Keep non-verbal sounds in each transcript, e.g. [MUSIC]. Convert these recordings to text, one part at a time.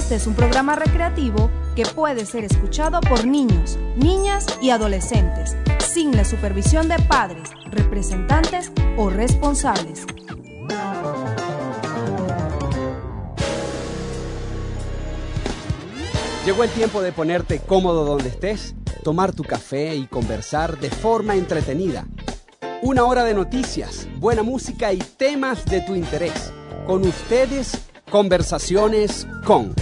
Este es un programa recreativo que puede ser escuchado por niños, niñas y adolescentes, sin la supervisión de padres, representantes o responsables. Llegó el tiempo de ponerte cómodo donde estés, tomar tu café y conversar de forma entretenida. Una hora de noticias, buena música y temas de tu interés. Con ustedes, conversaciones con...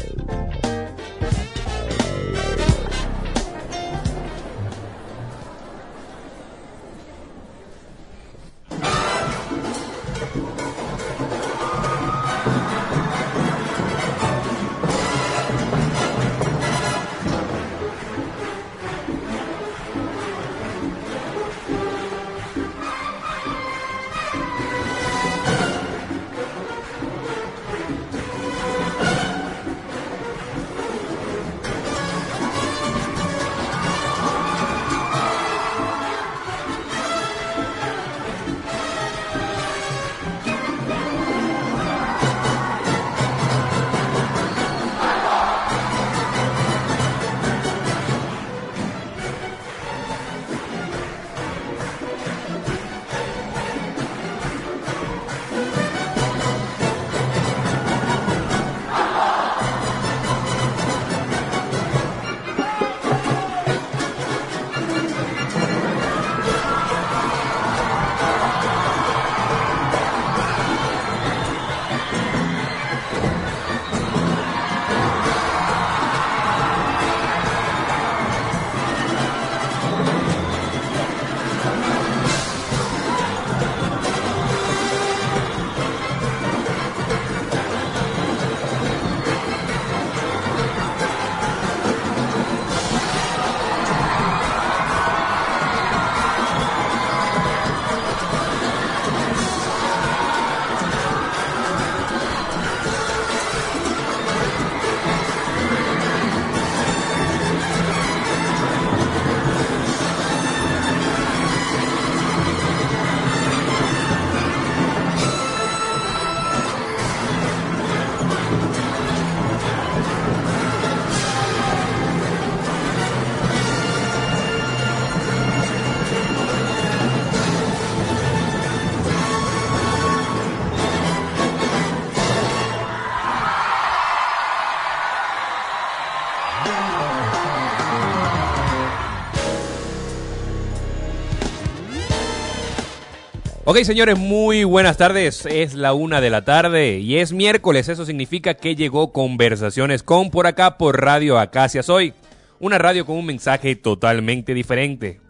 Ok, señores, muy buenas tardes. Es la una de la tarde y es miércoles. Eso significa que llegó Conversaciones con por acá por Radio Acacias hoy. Una radio con un mensaje totalmente diferente.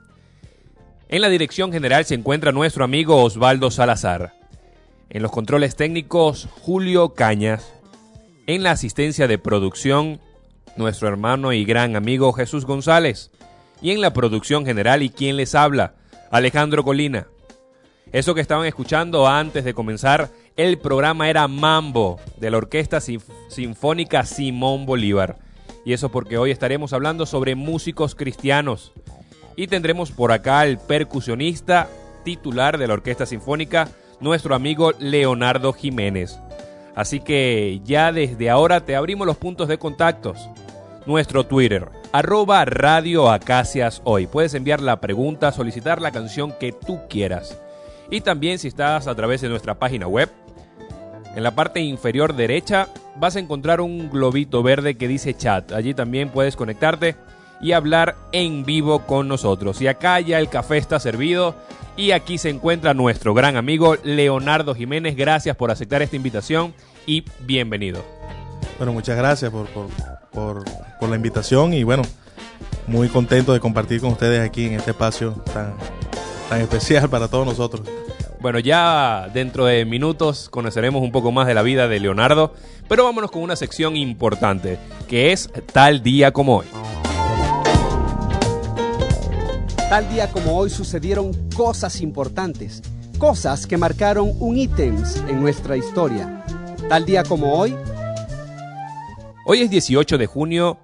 En la dirección general se encuentra nuestro amigo Osvaldo Salazar. En los controles técnicos, Julio Cañas. En la asistencia de producción, nuestro hermano y gran amigo Jesús González. Y en la producción general y quien les habla, Alejandro Colina. Eso que estaban escuchando antes de comenzar el programa era Mambo de la Orquesta Sinfónica Simón Bolívar. Y eso porque hoy estaremos hablando sobre músicos cristianos. Y tendremos por acá el percusionista titular de la Orquesta Sinfónica, nuestro amigo Leonardo Jiménez. Así que ya desde ahora te abrimos los puntos de contactos. Nuestro Twitter, arroba Radio Acacias Hoy. Puedes enviar la pregunta, solicitar la canción que tú quieras. Y también si estás a través de nuestra página web, en la parte inferior derecha vas a encontrar un globito verde que dice chat. Allí también puedes conectarte y hablar en vivo con nosotros. Y acá ya el café está servido y aquí se encuentra nuestro gran amigo Leonardo Jiménez. Gracias por aceptar esta invitación y bienvenido. Bueno, muchas gracias por, por, por la invitación y bueno, muy contento de compartir con ustedes aquí en este espacio tan, tan especial para todos nosotros. Bueno, ya dentro de minutos conoceremos un poco más de la vida de Leonardo, pero vámonos con una sección importante, que es Tal día como hoy. Tal día como hoy sucedieron cosas importantes, cosas que marcaron un ítems en nuestra historia. Tal día como hoy. Hoy es 18 de junio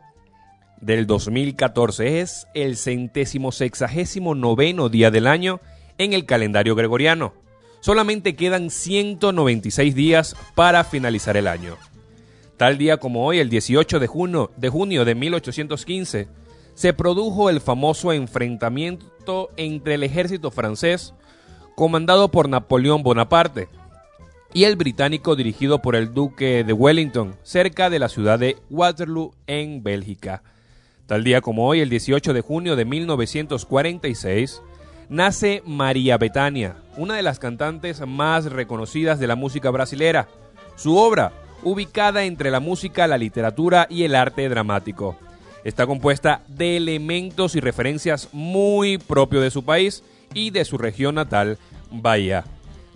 del 2014. Es el centésimo sexagésimo noveno día del año en el calendario gregoriano. Solamente quedan 196 días para finalizar el año. Tal día como hoy, el 18 de junio de, junio de 1815, se produjo el famoso enfrentamiento entre el ejército francés, comandado por Napoleón Bonaparte, y el británico dirigido por el duque de Wellington, cerca de la ciudad de Waterloo, en Bélgica. Tal día como hoy, el 18 de junio de 1946, nace María Betania, una de las cantantes más reconocidas de la música brasilera. Su obra, ubicada entre la música, la literatura y el arte dramático. Está compuesta de elementos y referencias muy propios de su país y de su región natal, Bahía.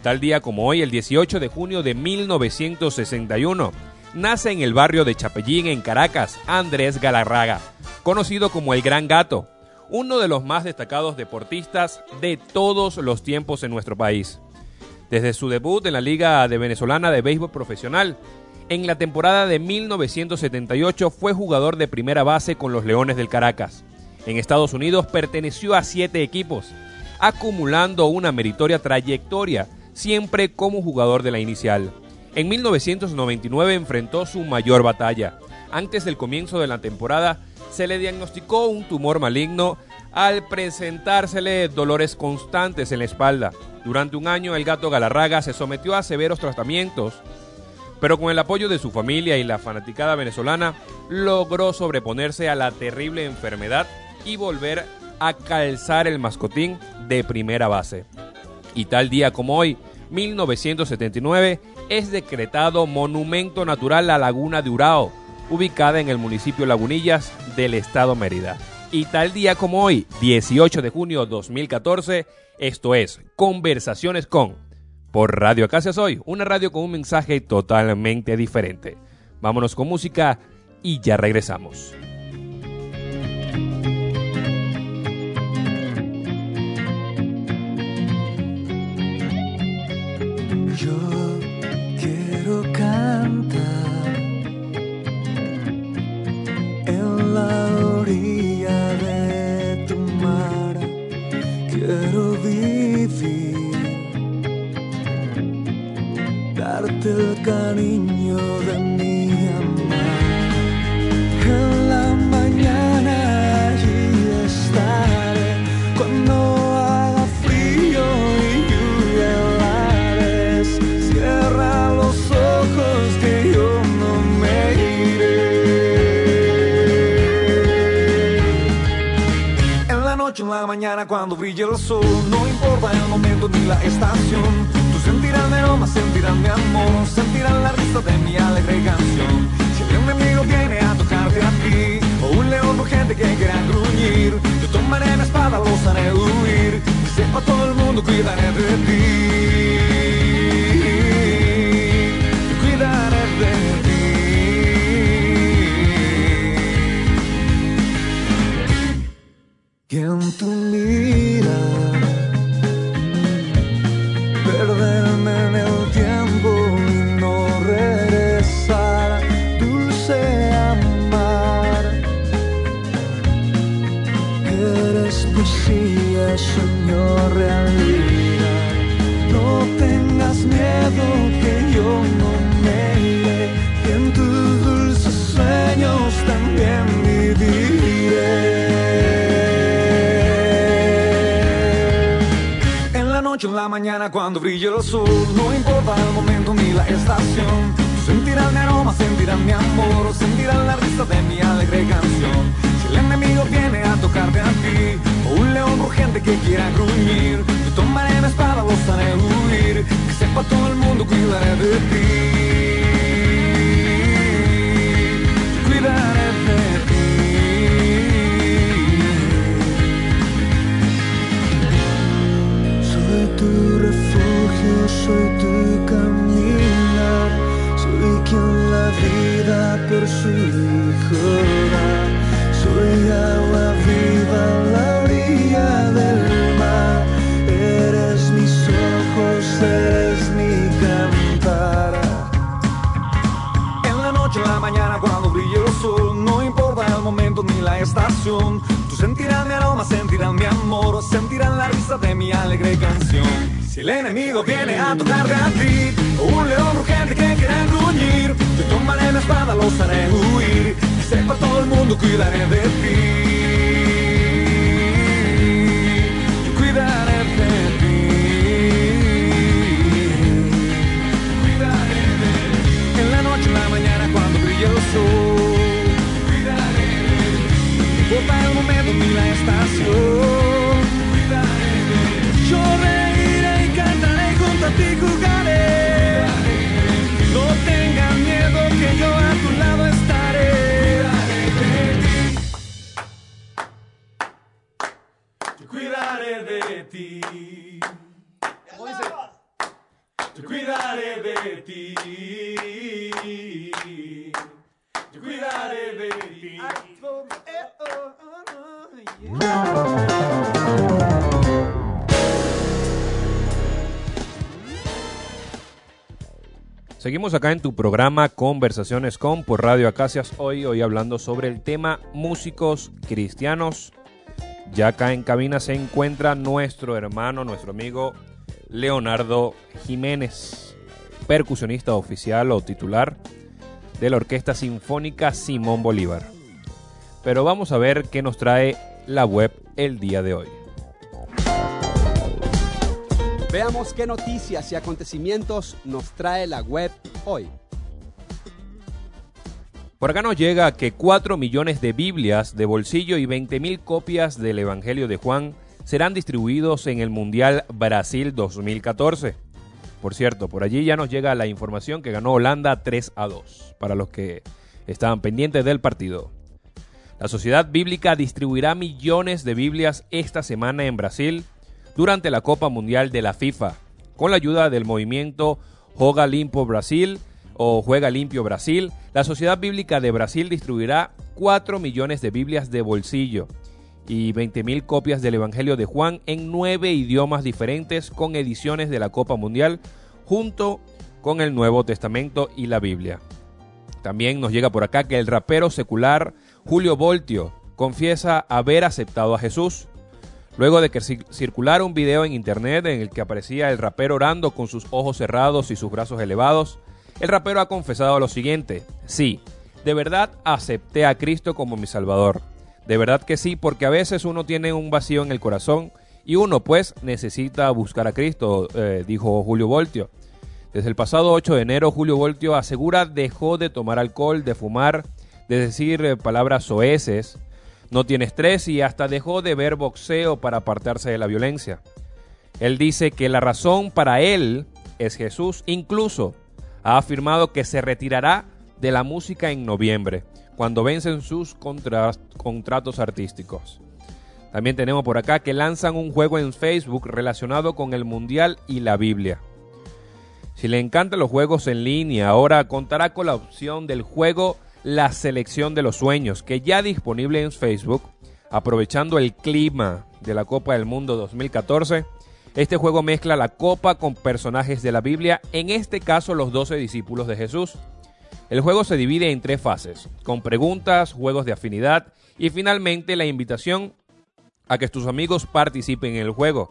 Tal día como hoy, el 18 de junio de 1961, nace en el barrio de Chapellín, en Caracas, Andrés Galarraga, conocido como el Gran Gato, uno de los más destacados deportistas de todos los tiempos en nuestro país. Desde su debut en la Liga de Venezolana de Béisbol Profesional, en la temporada de 1978 fue jugador de primera base con los Leones del Caracas. En Estados Unidos perteneció a siete equipos, acumulando una meritoria trayectoria, siempre como jugador de la inicial. En 1999 enfrentó su mayor batalla. Antes del comienzo de la temporada, se le diagnosticó un tumor maligno al presentársele dolores constantes en la espalda. Durante un año el gato Galarraga se sometió a severos tratamientos pero con el apoyo de su familia y la fanaticada venezolana logró sobreponerse a la terrible enfermedad y volver a calzar el mascotín de primera base. Y tal día como hoy, 1979, es decretado Monumento Natural la Laguna de Urao, ubicada en el municipio Lagunillas del estado Mérida. Y tal día como hoy, 18 de junio 2014, esto es Conversaciones con por Radio Acacia Soy, una radio con un mensaje totalmente diferente. Vámonos con música y ya regresamos. Yo cuando brille el sol, no importa el momento ni la estación. Tú sentirás mi aroma, sentirás mi amor, sentirás la risa de mi alegre canción. Si el enemigo viene a tocarte a ti, o un león urgente que quiera gruñir, yo tomaré mi espada, los haré huir. Que sepa todo el mundo, cuidaré de ti. Y en mañana, cuando brille el sol, no importa el momento ni la estación. Tú sentirás mi aroma, sentirás mi amor, sentirás la risa de mi alegre canción. Si el enemigo viene a tocarte a ti, o un león urgente que quiera gruñir, yo tomaré mi espada, los haré huir. Que sepa todo el mundo, cuidaré de ti. Vida por su hijo. Soy agua viva a la orilla del mar, eres mis ojos, eres mi cantar. En la noche, en la mañana, cuando brille el sol, no importa el momento ni la estación. Tú sentirás mi aroma, sentirás mi amor, sentirás la risa de mi alegre canción. Si el enemigo viene a tocarte a ti, un león urgente que quiera gruñir, yo tomaré la espada, los haré huir, y sepa todo el mundo, cuidaré de ti. Yo cuidaré de ti. Cuidaré de. En la noche, en la mañana, cuando brille el sol. Cuidaré de ti. Importa momento ni la estación. Cuidaré de ti. Yo reiré y cantaré junto Seguimos acá en tu programa Conversaciones con por Radio Acacias hoy, hoy hablando sobre el tema músicos cristianos. Ya acá en cabina se encuentra nuestro hermano, nuestro amigo Leonardo Jiménez, percusionista oficial o titular de la Orquesta Sinfónica Simón Bolívar. Pero vamos a ver qué nos trae la web el día de hoy. Veamos qué noticias y acontecimientos nos trae la web hoy. Por acá nos llega que 4 millones de Biblias de bolsillo y 20 mil copias del Evangelio de Juan serán distribuidos en el Mundial Brasil 2014. Por cierto, por allí ya nos llega la información que ganó Holanda 3 a 2, para los que estaban pendientes del partido. La Sociedad Bíblica distribuirá millones de Biblias esta semana en Brasil durante la Copa Mundial de la FIFA, con la ayuda del movimiento Joga Limpo Brasil o Juega Limpio Brasil. La Sociedad Bíblica de Brasil distribuirá 4 millones de Biblias de bolsillo y 20.000 copias del Evangelio de Juan en nueve idiomas diferentes con ediciones de la Copa Mundial junto con el Nuevo Testamento y la Biblia. También nos llega por acá que el rapero secular Julio Voltio confiesa haber aceptado a Jesús. Luego de que cir- circulara un video en internet en el que aparecía el rapero orando con sus ojos cerrados y sus brazos elevados, el rapero ha confesado lo siguiente, sí, de verdad acepté a Cristo como mi Salvador. De verdad que sí, porque a veces uno tiene un vacío en el corazón y uno pues necesita buscar a Cristo, eh, dijo Julio Voltio. Desde el pasado 8 de enero, Julio Voltio asegura dejó de tomar alcohol, de fumar, de decir eh, palabras soeces, no tiene estrés y hasta dejó de ver boxeo para apartarse de la violencia. Él dice que la razón para él es Jesús. Incluso ha afirmado que se retirará de la música en noviembre, cuando vencen sus contra- contratos artísticos. También tenemos por acá que lanzan un juego en Facebook relacionado con el Mundial y la Biblia. Si le encantan los juegos en línea, ahora contará con la opción del juego La Selección de los Sueños, que ya disponible en Facebook, aprovechando el clima de la Copa del Mundo 2014. Este juego mezcla la copa con personajes de la Biblia, en este caso los 12 discípulos de Jesús. El juego se divide en tres fases, con preguntas, juegos de afinidad y finalmente la invitación a que tus amigos participen en el juego.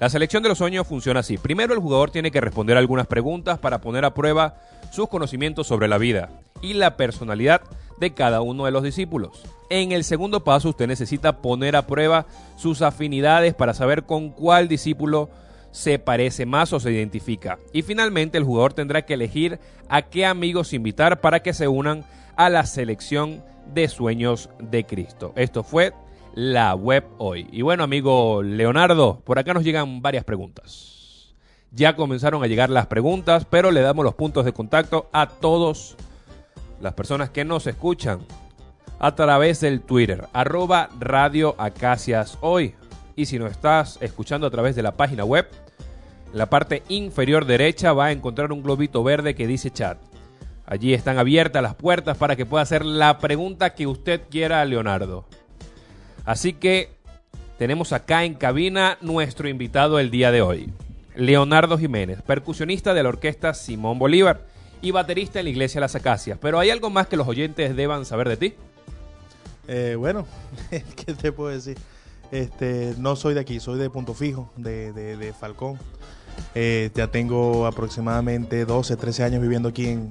La selección de los sueños funciona así. Primero el jugador tiene que responder algunas preguntas para poner a prueba sus conocimientos sobre la vida y la personalidad de cada uno de los discípulos. En el segundo paso usted necesita poner a prueba sus afinidades para saber con cuál discípulo se parece más o se identifica. Y finalmente el jugador tendrá que elegir a qué amigos invitar para que se unan a la selección de sueños de Cristo. Esto fue la web hoy. Y bueno, amigo Leonardo, por acá nos llegan varias preguntas. Ya comenzaron a llegar las preguntas, pero le damos los puntos de contacto a todos las personas que nos escuchan a través del Twitter, arroba Radio Acacias Hoy. Y si nos estás escuchando a través de la página web, en la parte inferior derecha va a encontrar un globito verde que dice chat. Allí están abiertas las puertas para que pueda hacer la pregunta que usted quiera a Leonardo. Así que tenemos acá en cabina nuestro invitado el día de hoy, Leonardo Jiménez, percusionista de la orquesta Simón Bolívar y baterista en la iglesia Las Acacias. Pero hay algo más que los oyentes deban saber de ti. Eh, bueno, [LAUGHS] ¿qué te puedo decir? Este, no soy de aquí, soy de Punto Fijo, de, de- de Falcón. Eh, ya tengo aproximadamente 12, 13 años viviendo aquí en,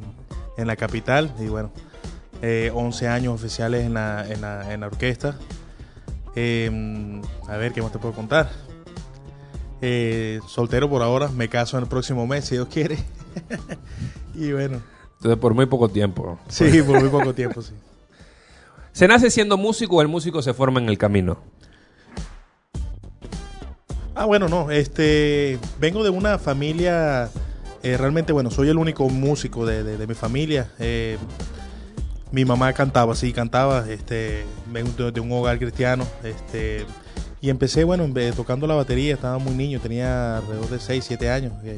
en la capital y bueno, eh, 11 años oficiales en la, en la, en la orquesta. Eh, a ver, ¿qué más te puedo contar? Eh, soltero por ahora, me caso en el próximo mes, si Dios quiere. [LAUGHS] y bueno, Entonces, por muy poco tiempo. sí, por muy poco tiempo, sí. ¿Se nace siendo músico o el músico se forma en el camino? Ah, bueno, no, este, vengo de una familia, eh, realmente, bueno, soy el único músico de, de- mi familia. eh, mi mamá cantaba, sí, cantaba, este, de, de un hogar cristiano, este, y empecé, bueno, tocando la batería, estaba muy niño, tenía alrededor de 6, 7 años, que,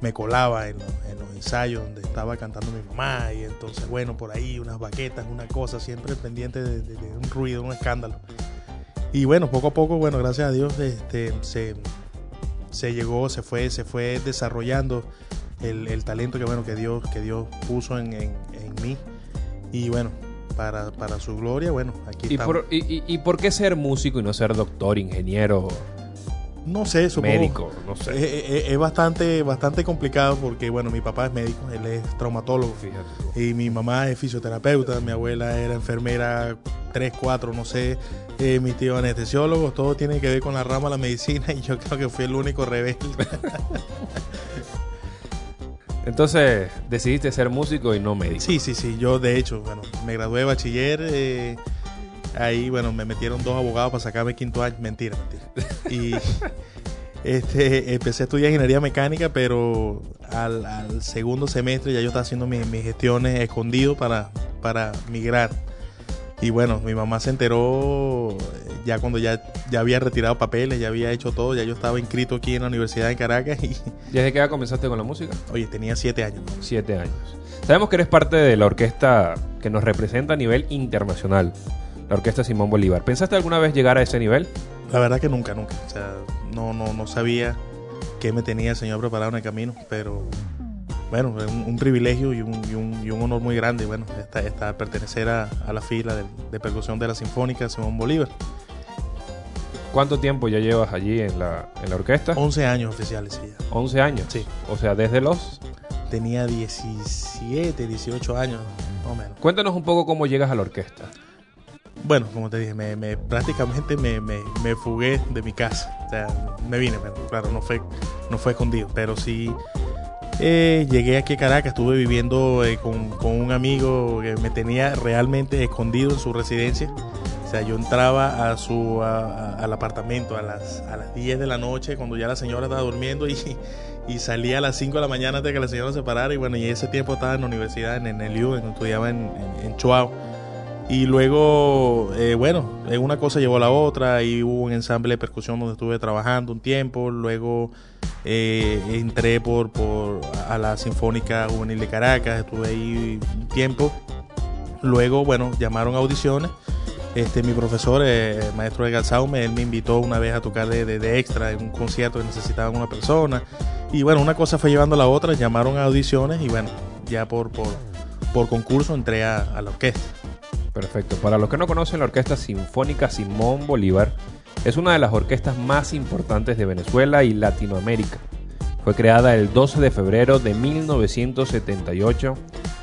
me colaba en, los- en los ensayos donde estaba cantando mi mamá, y entonces, bueno, por ahí unas baquetas, una cosa, siempre pendiente de un ruido, un escándalo. Y bueno, poco a poco, bueno, gracias a Dios, este, se, se llegó, se fue, se fue desarrollando el, el talento que bueno que Dios, que Dios puso en, en- en mí. Y bueno, para, para su gloria, bueno, aquí ¿Y estamos. por, y, y- y por qué ser músico y no ser doctor, ingeniero, no sé, supongo. médico? No Es, sé. es- es bastante, bastante complicado porque, bueno, mi papá es médico, él es traumatólogo. Fíjate. Y mi mamá es fisioterapeuta, mi abuela era enfermera 3, 4, no sé, eh, mis tíos anestesiólogos, todo tiene que ver con la rama de la medicina y yo creo que fui el único rebelde. [LAUGHS] Entonces, decidiste ser músico y no médico. Sí, sí, sí, yo de hecho, bueno, me gradué de bachiller, eh, ahí, bueno, me metieron dos abogados para sacarme quinto año, mentira, mentira. Y [LAUGHS] este, empecé a estudiar ingeniería mecánica, pero al, al segundo semestre ya yo estaba haciendo mis, mis gestiones escondido para, para migrar. Y bueno, mi mamá se enteró eh, ya cuando ya, ya había retirado papeles, ya había hecho todo, ya yo estaba inscrito aquí en la Universidad de Caracas y, [LAUGHS] ¿Desde qué edad comenzaste con la música? oye, tenía siete años. Siete años. Sabemos que eres parte de la orquesta que nos representa a nivel internacional, la Orquesta Simón Bolívar. ¿Pensaste alguna vez llegar a ese nivel? La verdad que nunca, nunca. O sea, no, no, no sabía qué me tenía el Señor preparado en el camino, pero bueno, un, un privilegio y un, y, un, y un honor muy grande, bueno, esta, esta pertenecer a, a la fila de, de percusión de la Sinfónica Simón Bolívar. ¿Cuánto tiempo ya llevas allí en la, en la orquesta? 11 años oficiales, sí, ya. 11 años. Sí. O sea, desde los... Tenía 17, 18 años, más o menos. Cuéntanos un poco cómo llegas a la orquesta. Bueno, como te dije, me, me- prácticamente me, me, fugué de mi casa. O sea, me vine, pero claro, no fue, no fue escondido, pero sí eh, llegué aquí a Caracas, estuve viviendo eh, con, con un amigo que me tenía realmente escondido en su residencia. O sea, yo entraba a su, a- a- al apartamento a las, a las 10 de la noche cuando ya la señora estaba durmiendo y, y salía a las 5 de la mañana antes de que la señora se parara. Y bueno, y ese tiempo estaba en la universidad, en, el U, estudiaba en, en Chuao. Y luego, eh, bueno, eh, una cosa llevó a la otra y hubo un ensamble de percusión donde estuve trabajando un tiempo. Luego eh, entré por, por a la Sinfónica Juvenil de Caracas, estuve ahí un tiempo. Luego, bueno, llamaron a audiciones. Este, mi profesor, eh, el maestro de Galsaume, él me invitó una vez a tocar de, de- extra en un concierto que necesitaban una persona. Y bueno, una cosa fue llevando a la otra, llamaron a audiciones y bueno, ya por, por, por concurso entré a la orquesta. Perfecto. Para los que no conocen, la Orquesta Sinfónica Simón Bolívar es una de las orquestas más importantes de Venezuela y Latinoamérica. Fue creada el 12 de febrero de 1978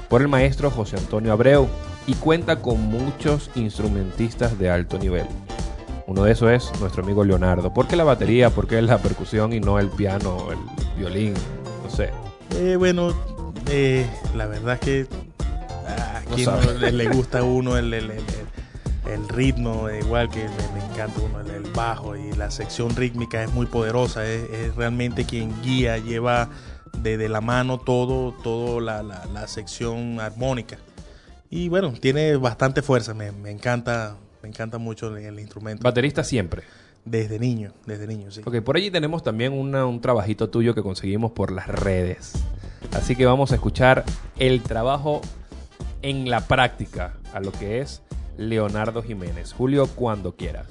por el maestro José Antonio Abreu y cuenta con muchos instrumentistas de alto nivel. Uno de esos es nuestro amigo Leonardo. ¿Por qué la batería? ¿Por qué la percusión y no el piano, el violín? No sé. Eh, bueno, eh, la verdad que a No le, le gusta a uno el, el- el- ritmo, igual que me, encanta uno el, bajo y la sección rítmica es muy poderosa, es, es realmente quien guía, lleva de, de la mano todo, todo la, la- la sección armónica. Y bueno, tiene bastante fuerza, me, me encanta, me encanta mucho el, el instrumento. Baterista siempre. Desde niño, desde niño, sí. Ok, por allí tenemos también una- un trabajito tuyo que conseguimos por las redes. Así que vamos a escuchar el trabajo en la práctica a lo que es Leonardo Jiménez. Julio, cuando quieras.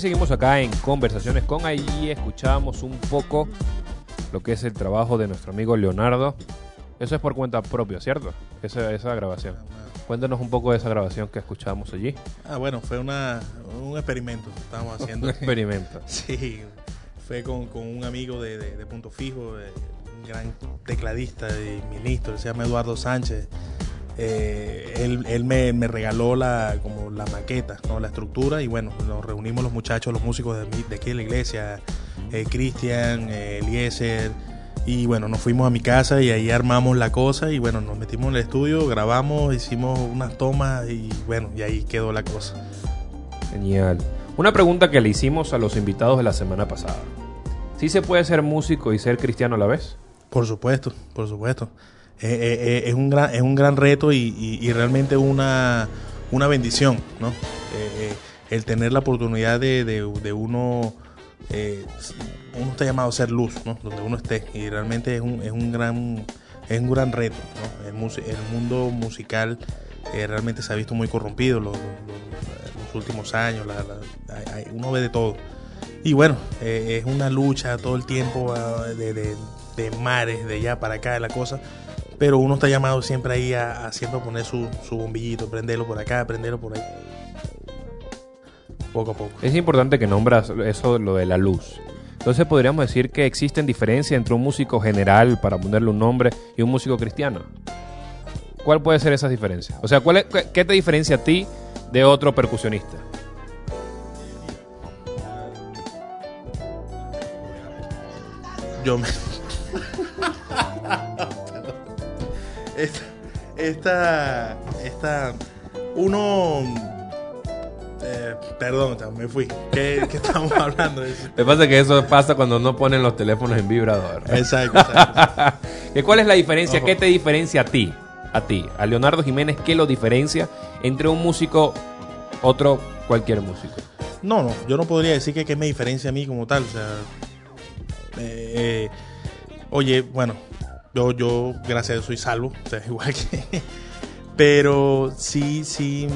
Seguimos acá en Conversaciones con ahí escuchamos un poco lo que es el trabajo de nuestro amigo Leonardo. Eso es por cuenta propia, ¿cierto? Esa, esa grabación. Cuéntanos un poco de esa grabación que escuchábamos allí. Ah, bueno, fue una, un experimento que estábamos haciendo. Un experimento. [LAUGHS] Sí, fue con, con un amigo de, de- de Punto Fijo, de- un gran tecladista y ministro, se llama Eduardo Sánchez. Eh, él él me, me regaló la, como la maqueta, ¿no? la estructura, y bueno, nos reunimos los muchachos, los músicos de, de aquí de la iglesia, eh, Cristian, eh, Eliezer, y bueno, nos fuimos a mi casa y ahí armamos la cosa, y bueno, nos metimos en el estudio, grabamos, hicimos unas tomas, y bueno, y ahí quedó la cosa. Genial. Una pregunta que le hicimos a los invitados de la semana pasada. ¿Sí se puede ser músico y ser cristiano a la vez? Por supuesto, por supuesto. Eh, eh, eh, es, un gran, es un gran reto y, y- y realmente una, una bendición, ¿no? Eh, el tener la oportunidad de, de- de uno, uno está llamado a ser luz, ¿no? Donde uno esté y realmente es un, es un gran, es un gran reto, ¿no? El, mus- el mundo musical eh, realmente se ha visto muy corrompido los, los- los- últimos años, la- la- hay- uno ve de todo. Y bueno, eh, es una lucha todo el tiempo ah, de, de- de mares, de allá para acá, de la cosa. Pero uno está llamado siempre ahí a, a siempre poner su, su bombillito, prenderlo por acá, prenderlo por ahí. Poco a poco. Es importante que nombras eso, lo de la luz. Entonces podríamos decir que existen diferencias entre un músico general, para ponerle un nombre, y un músico cristiano. ¿Cuál puede ser esa diferencia? O sea, ¿cuál es- qué- ¿qué te diferencia a ti de otro percusionista? Yo me. Esta, esta. Esta. Uno. eh, perdón, me fui. ¿Qué, qué estamos [LAUGHS] hablando? de eso? Lo que pasa es que eso pasa cuando no ponen los teléfonos en vibrador. Exacto, exacto. [LAUGHS] ¿Que ¿Cuál es la diferencia? Ojo. ¿Qué te diferencia a ti? A ti, a Leonardo Jiménez, ¿qué lo diferencia entre un músico, otro, cualquier músico? No, no, yo no podría decir que, que me diferencia a mí como tal. O sea, eh, eh, oye, bueno, yo, yo, gracias a Dios, soy salvo, o sea, [LAUGHS] igual que. Pero sí, sí,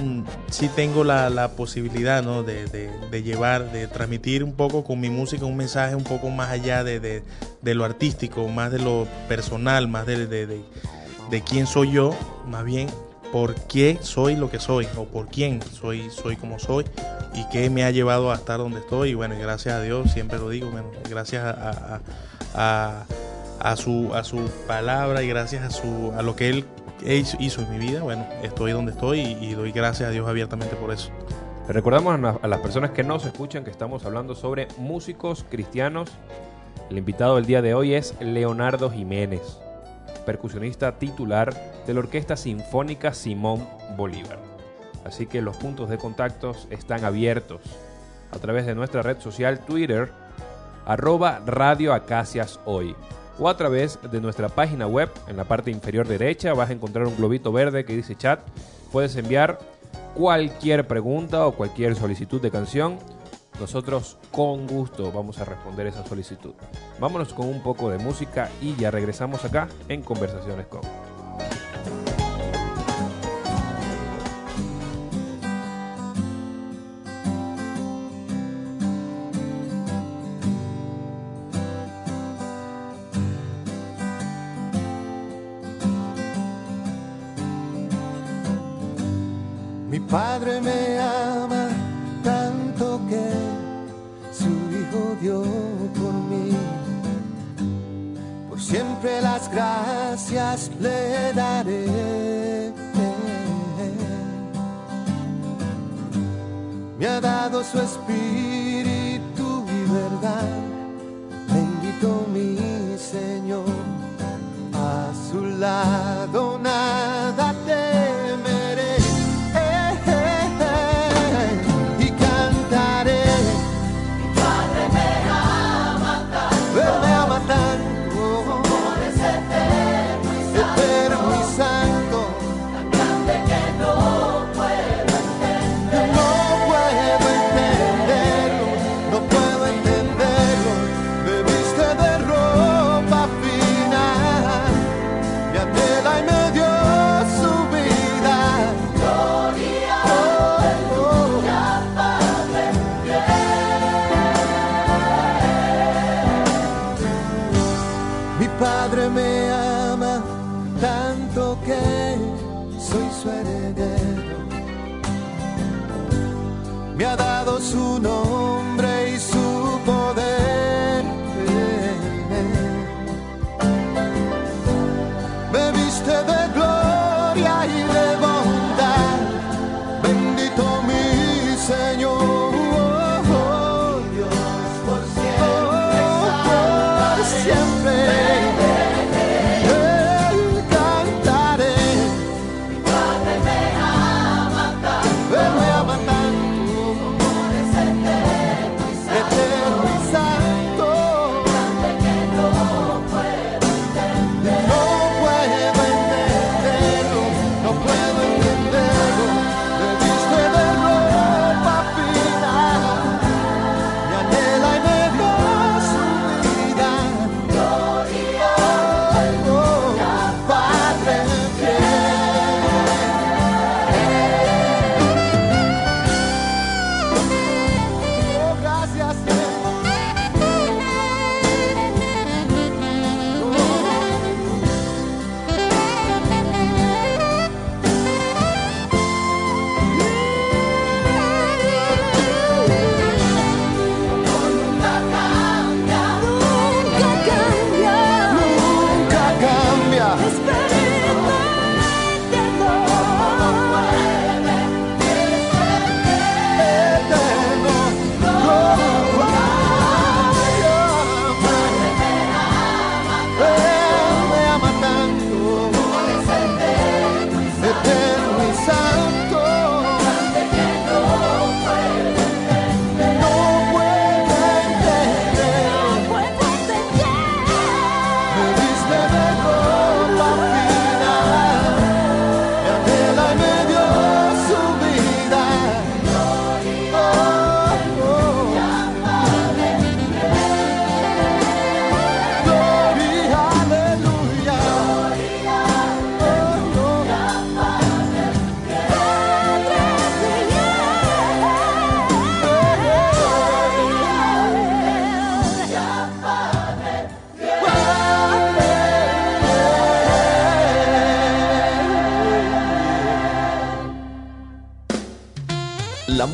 sí tengo la, la posibilidad, ¿no? De, de- llevar, de transmitir un poco con mi música un mensaje un poco más allá de, de- lo artístico, más de lo personal, más de, quién soy yo, más bien por qué soy lo que soy o por quién soy, soy como soy y qué me ha llevado a estar donde estoy. Y bueno, gracias a Dios, siempre lo digo, gracias a- a su, a su palabra y gracias a, su, a lo que Él hizo en mi vida, bueno, estoy donde estoy y, y doy gracias a Dios abiertamente por eso. Recordamos a, la- a las personas que nos escuchan que estamos hablando sobre músicos cristianos. El invitado del día de hoy es Leonardo Jiménez, percusionista titular de la Orquesta Sinfónica Simón Bolívar. Así que los puntos de contactos están abiertos a través de nuestra red social Twitter, arroba Radio Acacias Hoy, o a través de nuestra página web. En la parte inferior derecha vas a encontrar un globito verde que dice chat. Puedes enviar cualquier pregunta o cualquier solicitud de canción. Nosotros con gusto vamos a responder esa solicitud. Vámonos con un poco de música y ya regresamos acá en Conversaciones con. Mi padre me ama tanto que su hijo dio por mí. Por siempre las gracias le daré. Me ha dado su espíritu y verdad. Bendito mi Señor. A su lado nada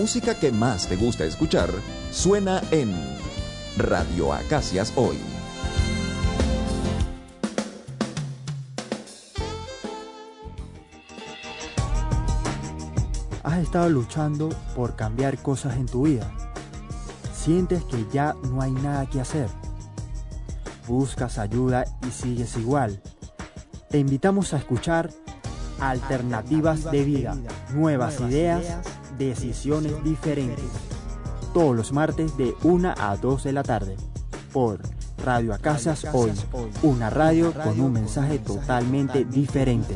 música que más te gusta escuchar suena en Radio Acacias Hoy. Has estado luchando por cambiar cosas en tu vida. Sientes que ya no hay nada que hacer. Buscas ayuda y sigues igual. Te invitamos a escuchar Alternativas de Vida, Nuevas Ideas, Decisiones Diferentes. Todos los martes de 1 a 2 de la tarde. Por Radio Acacias Hoy. Una radio con un mensaje totalmente diferente.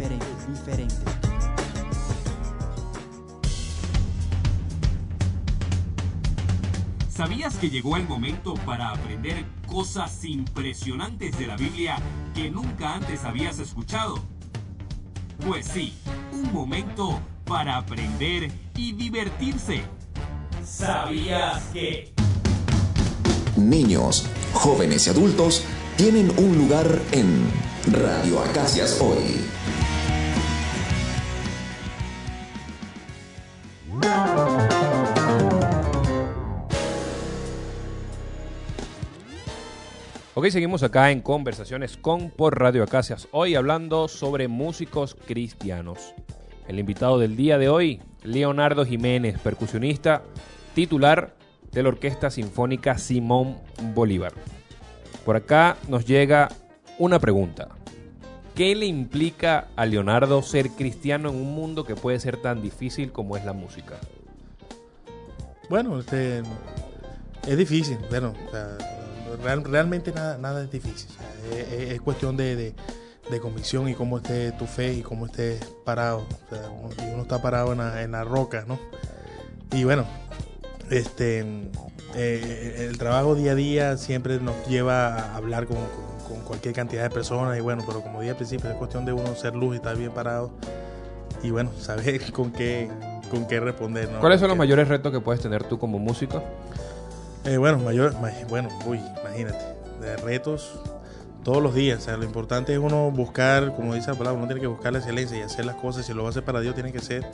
¿Sabías que llegó el momento para aprender cosas impresionantes de la Biblia que nunca antes habías escuchado? Pues sí, un momento para aprender y divertirse. ¿Sabías que? Niños, jóvenes y adultos tienen un lugar en Radio Acacias Hoy. Ok, seguimos acá en Conversaciones con por Radio Acacias. Hoy hablando sobre músicos cristianos. El invitado del día de hoy, Leonardo Jiménez, percusionista titular de la Orquesta Sinfónica Simón Bolívar. Por acá nos llega una pregunta. ¿Qué le implica a Leonardo ser cristiano en un mundo que puede ser tan difícil como es la música? Bueno, este, es difícil, bueno, realmente nada, nada es difícil. es, es- es cuestión de- de convicción y cómo esté tu fe y cómo estés parado. O sea, uno, y uno está parado en la, en la roca, ¿no? Y bueno, este, eh, el trabajo día a día siempre nos lleva a hablar con, con- con cualquier cantidad de personas y bueno, pero como dije al principio, es cuestión de uno ser luz y estar bien parado y bueno, [LAUGHS] saber con qué, con qué responder. ¿no? ¿Cuáles son los Porque- mayores retos que puedes tener tú como músico? eh, bueno, mayor, ma- bueno, uy, imagínate, de retos todos los días. O sea, lo importante es uno buscar, como dice la palabra, uno tiene que buscar la excelencia y hacer las cosas. Si lo va a hacer para Dios, tiene que ser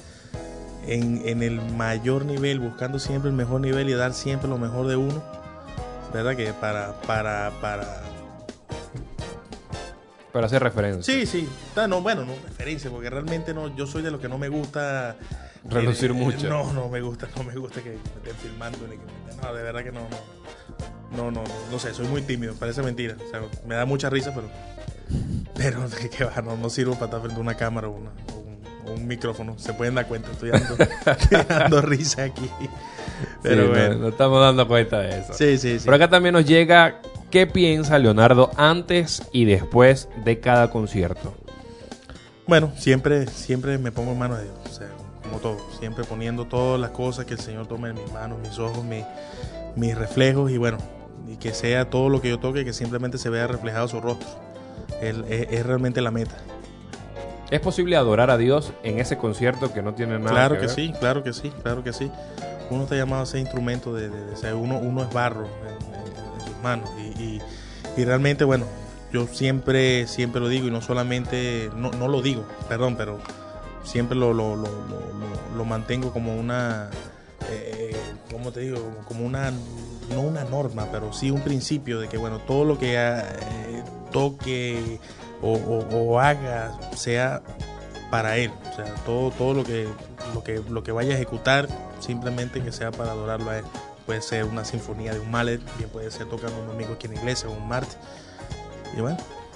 en, en el mayor nivel, buscando siempre el mejor nivel y dar siempre lo mejor de uno, ¿verdad? Que para, para, para, Para hacer referencia. Sí, sí. No, bueno, no referencia, porque realmente no, yo soy de los que no me gusta Relucir eh, mucho. No, no me gusta, no me gusta que me estén filmando ni que me No, de verdad que no, no. No, no, no, sé, soy muy tímido, parece mentira. O sea, me da mucha risa, pero. Pero que va, no, no sirvo para estar frente a una cámara o, una- o un, o un micrófono. Se pueden dar cuenta, estoy dando, [LAUGHS] estoy dando risa aquí. Pero Sí, bueno. no- estamos dando cuenta de eso. Sí, sí, sí. Por acá también nos llega qué piensa Leonardo antes y después de cada concierto. Bueno, siempre, siempre me pongo en manos de Dios, o sea, como todo, siempre poniendo todas las cosas que el Señor tome en mis manos, mis ojos, mi- mis reflejos y bueno, y que sea todo lo que yo toque, que simplemente se vea reflejado su rostro. Es, es realmente la meta. ¿Es posible adorar a Dios en ese concierto que no tiene nada claro que que ver? sí, claro que sí, claro que sí. Uno está llamado a ser instrumento de, de- de- o sea, uno, uno es barro en, en- en sus manos y, y- y realmente, bueno, yo siempre, siempre lo digo y no solamente, no, no lo digo, perdón, pero siempre lo, lo, lo, lo- lo- lo mantengo como una, eh, ¿cómo te digo? Como una, no una norma, pero sí un principio de que, bueno, todo lo que eh, toque o, haga sea para él. O sea, todo, todo lo que, lo que, lo que vaya a ejecutar, simplemente que sea para adorarlo a él. Puede ser una sinfonía de un mallet, bien puede ser tocando un domingo aquí en la iglesia o un martes. Y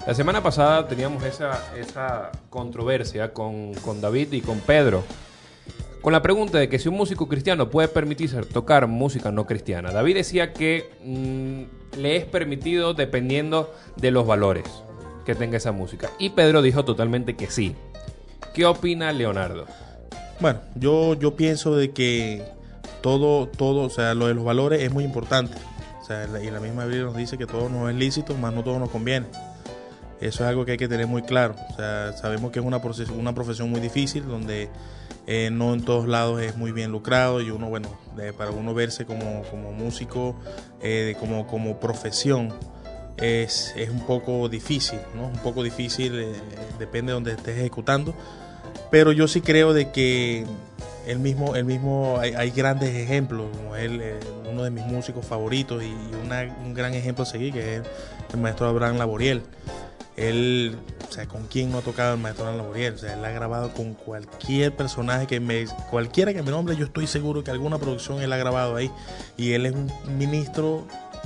La semana pasada teníamos esa, esa controversia con, con David y con Pedro. Con la pregunta de que si un músico cristiano puede permitirse tocar música no cristiana. David decía que mm, le es permitido dependiendo de los valores que tenga esa música. Y Pedro dijo totalmente que sí. ¿Qué opina Leonardo? Bueno, yo, yo pienso de que todo, todo, o sea, lo de los valores es muy importante. O sea, y la misma Biblia nos dice que todo nos es lícito, más no todo nos conviene. Eso es algo que hay que tener muy claro. O sea, sabemos que es una, una profesión muy difícil, donde eh, no en todos lados es muy bien lucrado y uno, bueno, para uno verse como, como músico, eh, como, como profesión, es, es un poco difícil, ¿no? Un poco difícil, eh, depende de donde estés ejecutando. Pero yo sí creo de que el mismo, el mismo hay, hay grandes ejemplos, como él, eh, uno de mis músicos favoritos y una- un gran ejemplo a seguir, que es el, el maestro Abraham Laboriel. Él, o sea, ¿con quién no ha tocado el maestro Abraham Laboriel? O sea, él ha grabado con cualquier personaje que me, cualquiera que me nombre, yo estoy seguro que alguna producción él ha grabado ahí. Y él es un ministro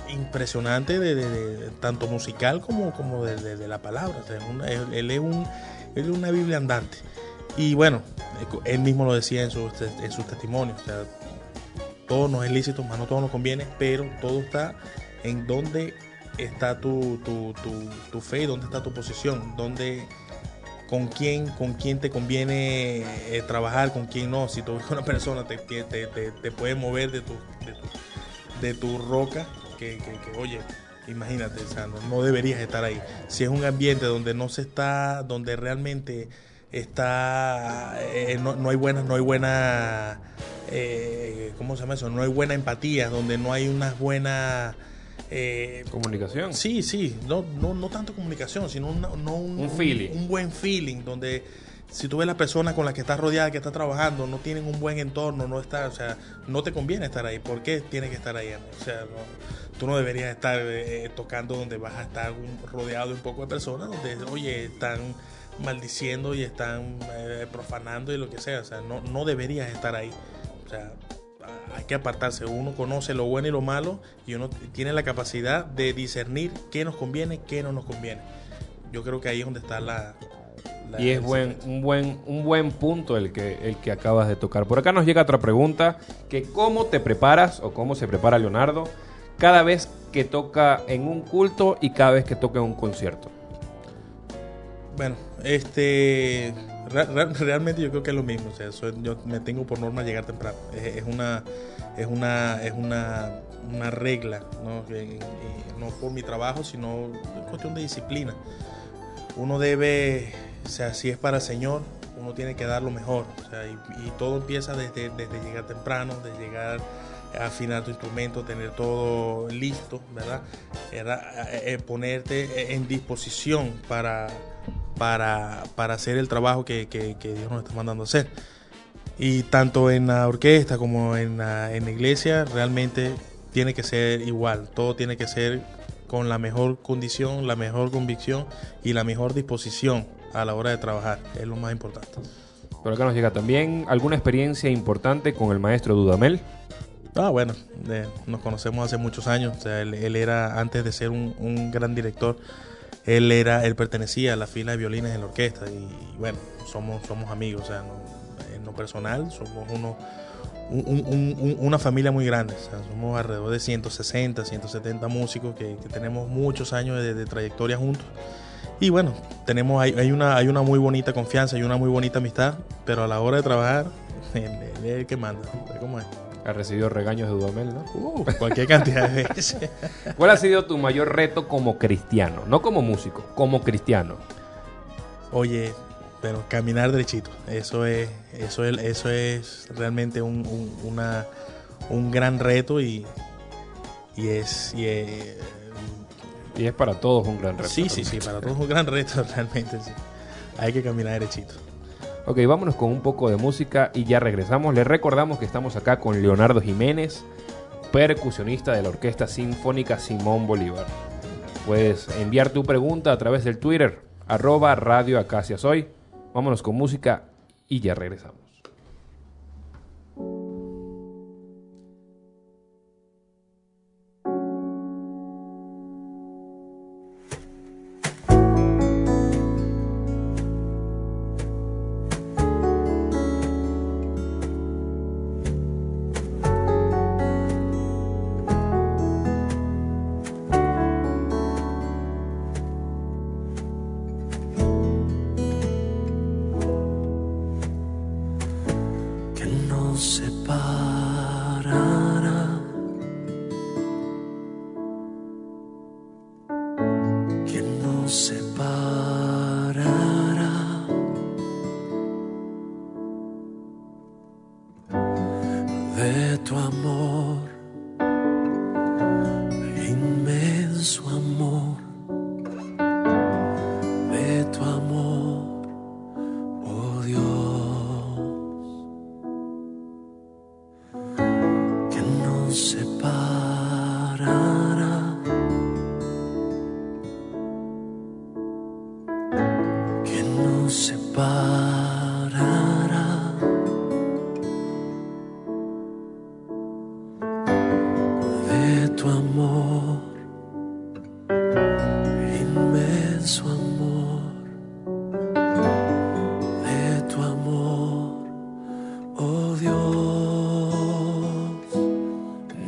impresionante de, tanto musical como, como de, la palabra. O sea, una- él, es un, él es una Biblia andante. Y bueno, él mismo lo decía en sus, en sus testimonios. O sea, todo nos es lícito, más no todo nos conviene, pero todo está en dónde está tu, tu, tu, tu fe dónde está tu posición, dónde, con quién, con quién te conviene eh, trabajar, con quién no. Si tú que una persona te, te, te, te- puede mover de tu, de tu, roca, que, que, oye, imagínate, o sea, no, deberías estar ahí. Si es un ambiente donde no se está, donde realmente está, eh, no, no hay buena, no hay buena, eh, ¿cómo se llama eso? No hay buena empatía, donde no hay unas buenas... eh, Comunicación. Sí, sí, no, no, no tanto comunicación, sino una- no un, Un feeling. un buen feeling, donde si tú ves las personas con las que estás rodeada, que estás trabajando, no tienen un buen entorno, no está, o sea, no te conviene estar ahí. ¿Por qué tienes que estar ahí? O sea, no- tú no deberías estar eh, tocando donde vas a estar rodeado de un poco de personas, donde, oye, están maldiciendo y están eh, profanando y lo que sea. O sea, no, no deberías estar ahí. O sea, hay que apartarse. Uno conoce lo bueno y lo malo y uno tiene la capacidad de discernir qué nos conviene, qué no nos conviene. Yo creo que ahí es donde está la... la- Y es buen, un, buen, un buen punto el que, el que acabas de tocar. Por acá nos llega otra pregunta, que cómo te preparas o cómo se prepara Leonardo cada vez que toca en un culto y cada vez que toca en un concierto. Bueno, este... re- re- realmente yo creo que es lo mismo. O sea, yo me tengo por norma llegar temprano. Es, una... Es una, es una, una regla, ¿no? Y no por mi trabajo, sino es cuestión de disciplina. Uno debe, o sea, si es para el Señor, uno tiene que dar lo mejor. O sea, y, todo empieza desde, desde llegar temprano, de llegar a afinar tu instrumento, tener todo listo, ¿verdad? Era, eh, eh, ponerte en disposición para, para, para hacer el trabajo que, que- que Dios nos está mandando a hacer. Y tanto en la orquesta como en la, en la iglesia realmente tiene que ser igual. Todo tiene que ser con la mejor condición, la mejor convicción y la mejor disposición a la hora de trabajar. Es lo más importante. Por acá nos llega también alguna experiencia importante con el maestro Dudamel. Ah, bueno, eh, nos conocemos hace muchos años. O sea, él, él era, antes de ser un, un gran director, él era, él pertenecía a la fila de violines en la orquesta. Y, bueno, somos, somos amigos. O sea, no- en lo personal, somos uno, un- un- un- una familia muy grande. Somos alrededor de 160, 170 músicos que, tenemos muchos años de, trayectoria juntos. Y bueno, tenemos, hay, hay una, hay una muy bonita confianza y una muy bonita amistad, pero a la hora de trabajar, [LAUGHS] él, es el que manda. ¿Sabes cómo es? Ha recibido regaños de Dudamel, ¿no? Uh, cualquier cantidad de veces. [LAUGHS] ¿Cuál ha sido tu mayor reto como cristiano? No como músico, como cristiano. Oye, pero caminar derechito, eso es, eso es, eso es realmente un, un- una, un gran reto y, y es, y es- Y es para todos un gran reto. sí, sí, sí, para todos un gran reto [LAUGHS] realmente, sí. Hay que caminar derechito. Ok, vámonos con un poco de música y ya regresamos. Les recordamos que estamos acá con Leonardo Jiménez, percusionista de la Orquesta Sinfónica Simón Bolívar. Puedes enviar tu pregunta a través del Twitter, arroba Radio. Vámonos con música y ya regresamos.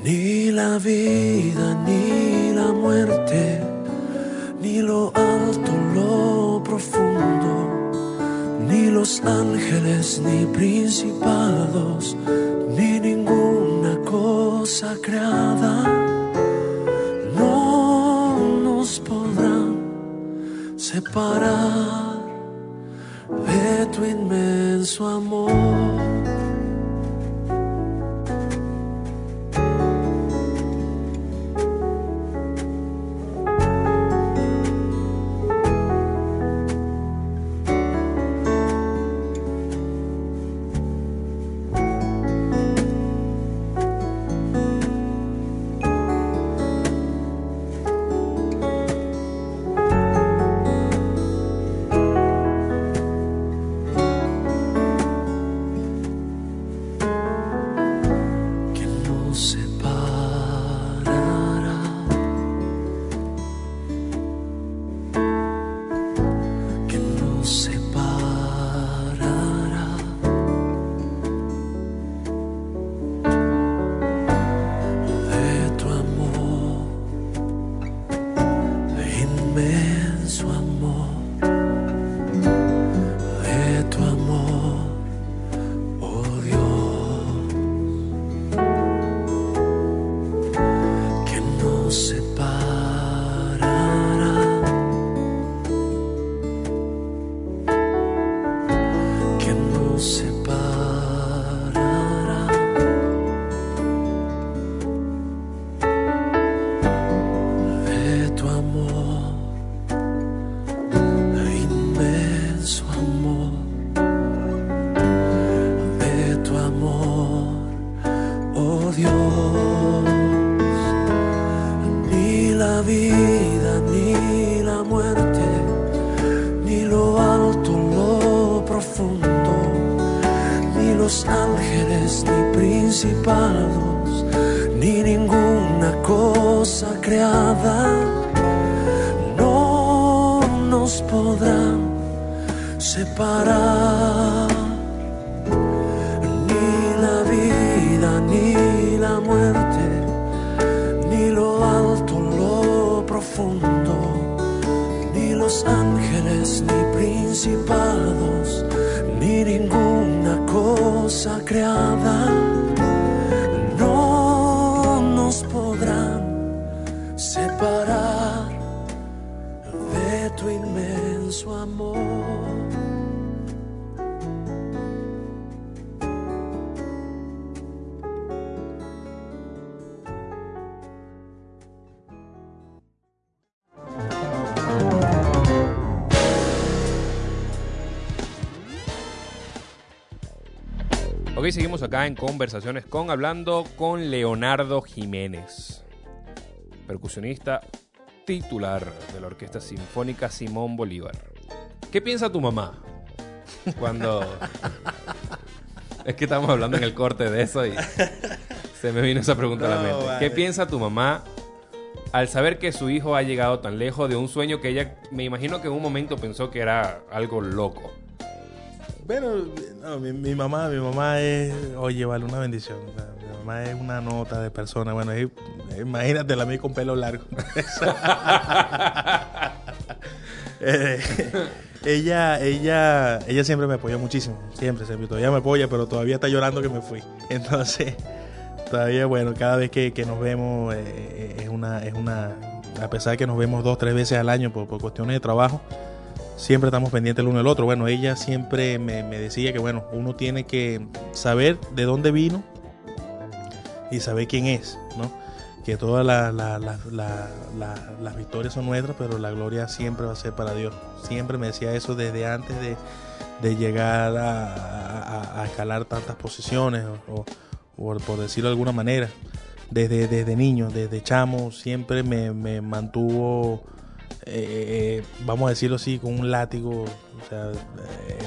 Ni la vida, ni la muerte, ni lo alto, lo profundo, ni los ángeles, ni principados, ni ninguna cosa creada, no nos podrán separar de tu inmenso amor. Acá en conversaciones con hablando con Leonardo Jiménez, percusionista titular de la Orquesta Sinfónica Simón Bolívar. ¿Qué piensa tu mamá cuando [LAUGHS] es que estamos hablando en el corte de eso y se me vino esa pregunta a la mente. vale. ¿Qué piensa tu mamá al saber que su hijo ha llegado tan lejos de un sueño que ella me imagino que en un momento pensó que era algo loco? Bueno, no, mi, mi mamá, mi mamá es, oye, vale, una bendición. Mi mamá es una nota de persona. Bueno, es- imagínatela a mí con pelo largo. [LAUGHS] Eh, ella, ella, ella siempre me apoyó muchísimo. Siempre, siempre. Todavía me apoya, pero todavía está llorando que me fui. Entonces, todavía, bueno, cada vez que, que nos vemos eh, eh, es una, es una, a pesar de que nos vemos dos, tres veces al año por, por cuestiones de trabajo, siempre estamos pendientes el uno del otro. Bueno, ella siempre me, decía que, bueno, uno tiene que saber de dónde vino y saber quién es, ¿no? Que todas la- la- la- la- la- las victorias son nuestras, pero la gloria siempre va a ser para Dios. Siempre me decía eso desde antes de, de llegar a, a- escalar tantas posiciones, o por decirlo de alguna manera. Desde, desde niño, desde chamo, siempre me, me mantuvo eh, vamos a decirlo así, con un látigo, o sea, eh,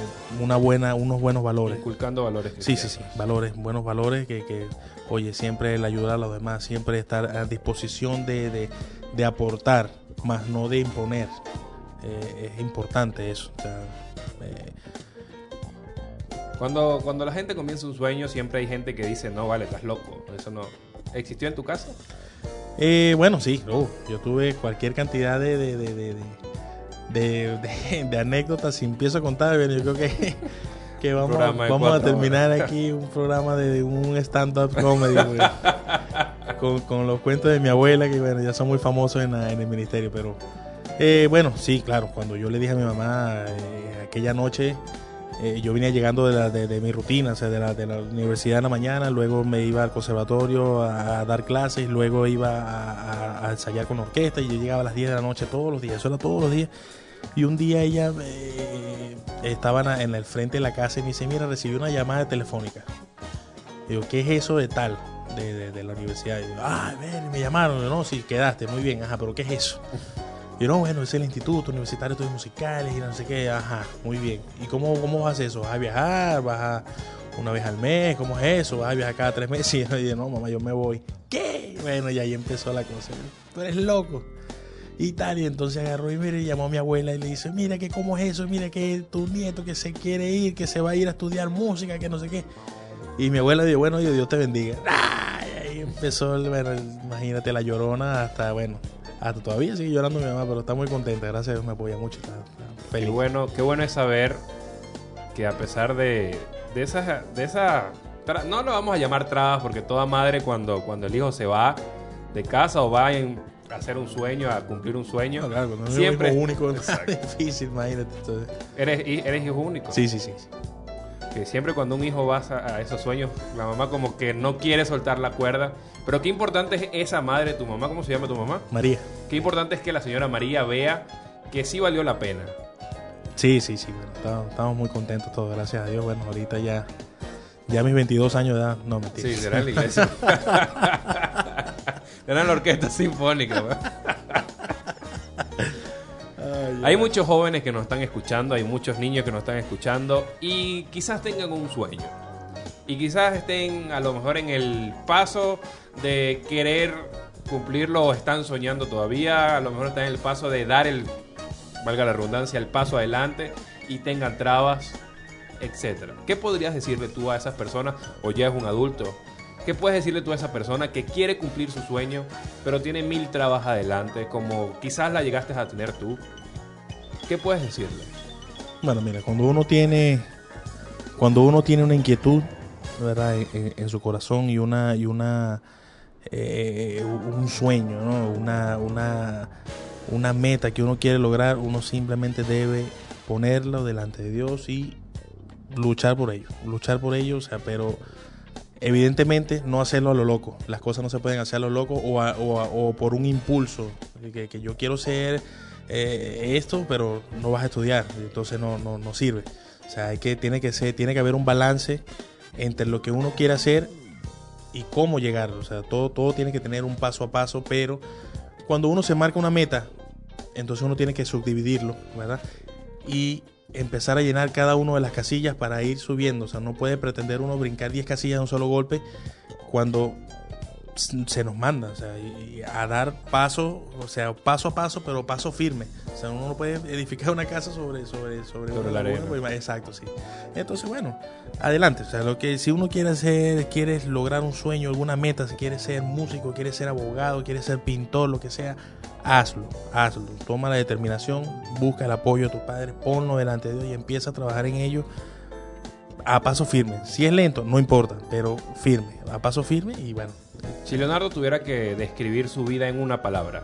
una buena, unos buenos valores. Inculcando valores. Sí, sí, sí, valores, buenos valores que, que, oye, siempre el ayudar a los demás, siempre estar a disposición de, de, de aportar, más no de imponer. Eh, es importante eso. o sea, eh, Cuando, cuando la gente comienza un sueño, siempre hay gente que dice, no, vale, estás loco. Eso no. ¿Existió en tu casa? Eh, bueno, sí, uh, yo tuve cualquier cantidad de, de, de, anécdotas. Si empiezo a contar, bueno, yo creo que, que vamos, vamos a terminar horas. aquí un programa de un stand-up comedy con, con los cuentos de mi abuela, que bueno, ya son muy famosos en, la- en el ministerio. Pero eh, bueno, sí, claro, cuando yo le dije a mi mamá eh, aquella noche, eh, yo venía llegando de, la, de, mi rutina, o sea, de la, de la universidad en la mañana, luego me iba al conservatorio a, dar clases, luego iba a, ensayar con la orquesta y yo llegaba a las 10 de la noche todos los días, eso era todos los días. Y un día ella eh, estaba en- el frente de la casa y me dice, mira, recibí una llamada telefónica. Digo, ¿qué es eso de tal? De, de- la universidad. Y digo, ah, ven, me llamaron. Yo, no, sí, quedaste, muy bien, ajá, pero ¿qué es eso? Y no, bueno, es el Instituto Universitario de Estudios Musicales y no sé qué, ajá, muy bien. ¿Y cómo, cómo vas a eso? ¿Vas a viajar? ¿Vas a una vez al mes? ¿Cómo es eso? ¿Vas a viajar cada tres meses? [LAUGHS] Y yo dije, no, mamá, yo me voy. ¿Qué? Bueno, y ahí empezó la cosa. Tú eres loco. Y tal, y entonces agarró y mire, y llamó a mi abuela y le dice, mira que cómo es eso, mira que tu nieto que se quiere ir, que se va a ir a estudiar música, que no sé qué. Y mi abuela dijo, bueno, Dios te bendiga. [LAUGHS] Ay, ahí empezó, bueno, imagínate la llorona hasta, bueno, hasta todavía sigue llorando mi mamá, pero está muy contenta, gracias a Dios me apoya mucho, está, está Qué bueno, qué bueno es saber que a pesar de, de esa, de esa tra- no lo vamos a llamar trabas porque toda madre cuando, cuando el hijo se va de casa o va en- a hacer un sueño, a cumplir un sueño, No, claro, es siempre hijo único [LAUGHS] es difícil, imagínate. entonces. eres, eres hijo único. Sí, sí, sí. Que siempre cuando un hijo va a, a esos sueños, la mamá como que no quiere soltar la cuerda. Pero qué importante es esa madre, tu mamá, ¿cómo se llama tu mamá? María. Qué importante es que la señora María vea que sí valió la pena. Sí, sí, sí, bueno, estamos, estamos muy contentos todos, gracias a Dios. Bueno, ahorita ya, ya mis 22 años de edad, no, mentira. Sí, será en la iglesia. [LAUGHS] En la orquesta sinfónica. Hay muchos jóvenes que nos están escuchando, hay muchos niños que nos están escuchando y quizás tengan un sueño. Y quizás estén a lo mejor en el paso de querer cumplirlo o están soñando todavía, a lo mejor están en el paso de dar el, valga la redundancia, el paso adelante y tengan trabas, etcétera. ¿Qué podrías decirle tú a esas personas o ya es un adulto? ¿Qué puedes decirle tú a esa persona que quiere cumplir su sueño, pero tiene mil trabas adelante, como quizás la llegaste a tener tú? ¿Qué puedes decirle? Bueno, mira, cuando uno tiene, cuando uno tiene una inquietud, ¿verdad? En, su corazón y una, y una, eh, un sueño, ¿no? Una, una, una meta que uno quiere lograr, uno simplemente debe ponerlo delante de Dios y luchar por ello, luchar por ello, o sea, pero evidentemente no hacerlo a lo loco. Las cosas no se pueden hacer a lo loco o, a- o o por un impulso, que, que yo quiero ser eh, esto, pero no vas a estudiar, entonces no, no, no sirve. O sea, hay que, tiene, que ser, tiene que haber un balance entre lo que uno quiere hacer y cómo llegar. O sea, todo, todo tiene que tener un paso a paso, pero cuando uno se marca una meta, entonces uno tiene que subdividirlo, ¿verdad? Y empezar a llenar cada una de las casillas para ir subiendo. O sea, no puede pretender uno brincar 10 casillas de un solo golpe cuando se nos manda, o sea, y- a dar paso, o sea, paso a paso, pero paso firme. O sea, uno no puede edificar una casa sobre sobre sobre, Sobre la arena. pues, exacto, sí. Entonces, bueno, adelante, o sea, lo que si uno quiere hacer, quiere lograr un sueño, alguna meta, si quiere ser músico, quiere ser abogado, quiere ser pintor, lo que sea, hazlo, hazlo. Toma la determinación, busca el apoyo de tu padre, ponlo delante de Dios y empieza a trabajar en ello a paso firme. Si es lento, no importa, pero firme, a paso firme y bueno, Si Leonardo tuviera que describir su vida en una palabra,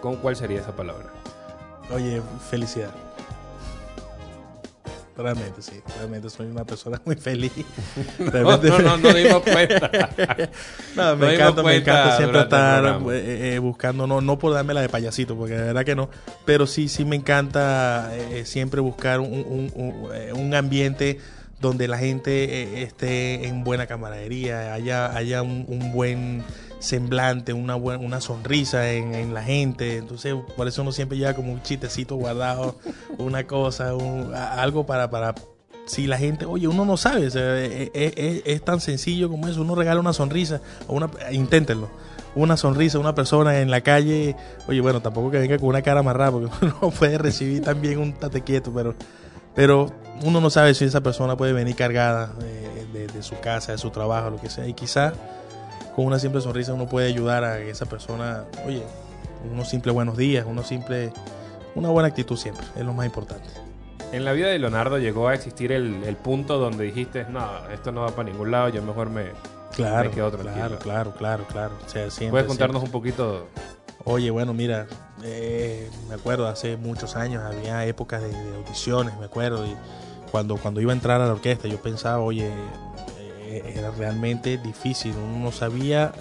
¿con cuál sería esa palabra? Oye, felicidad. Realmente, sí. Realmente soy una persona muy feliz. [LAUGHS] No, Realmente- no, no, no dimos [LAUGHS] cuenta. No, me encanta, me encanta siempre estar programa. eh, eh, buscando, no, no por darme la de payasito, porque de verdad que no, pero sí, sí me encanta eh, siempre buscar un, un- un- eh, un ambiente donde la gente eh, esté en buena camaradería, haya, haya un, un buen semblante, una buena, una sonrisa en, en la gente. Entonces, por eso uno siempre lleva como un chistecito guardado, [LAUGHS] una cosa, un- algo para, para si la gente, oye, uno no sabe, o sea, es, es- es tan sencillo como eso, uno regala una sonrisa, o una, inténtenlo, una sonrisa a una persona en la calle, oye, bueno, tampoco que venga con una cara amarrada, porque [LAUGHS] uno no puede recibir también un tate quieto, pero, pero uno no sabe si esa persona puede venir cargada de, de su casa, de su trabajo, lo que sea, y quizá con una simple sonrisa uno puede ayudar a esa persona, oye, unos simples buenos días, uno simple, una buena actitud siempre, es lo más importante. En la vida de Leonardo llegó a existir el, el punto donde dijiste, no, esto no va para ningún lado, yo mejor me... Claro, Me quedo tranquilo. claro, claro, claro, claro. O sea, siempre, ¿Puedes contarnos siempre. un poquito? Oye, bueno, mira, eh, me acuerdo hace muchos años había épocas de, de audiciones, me acuerdo, y cuando, cuando iba a entrar a la orquesta yo pensaba, oye, eh, era realmente difícil, uno no sabía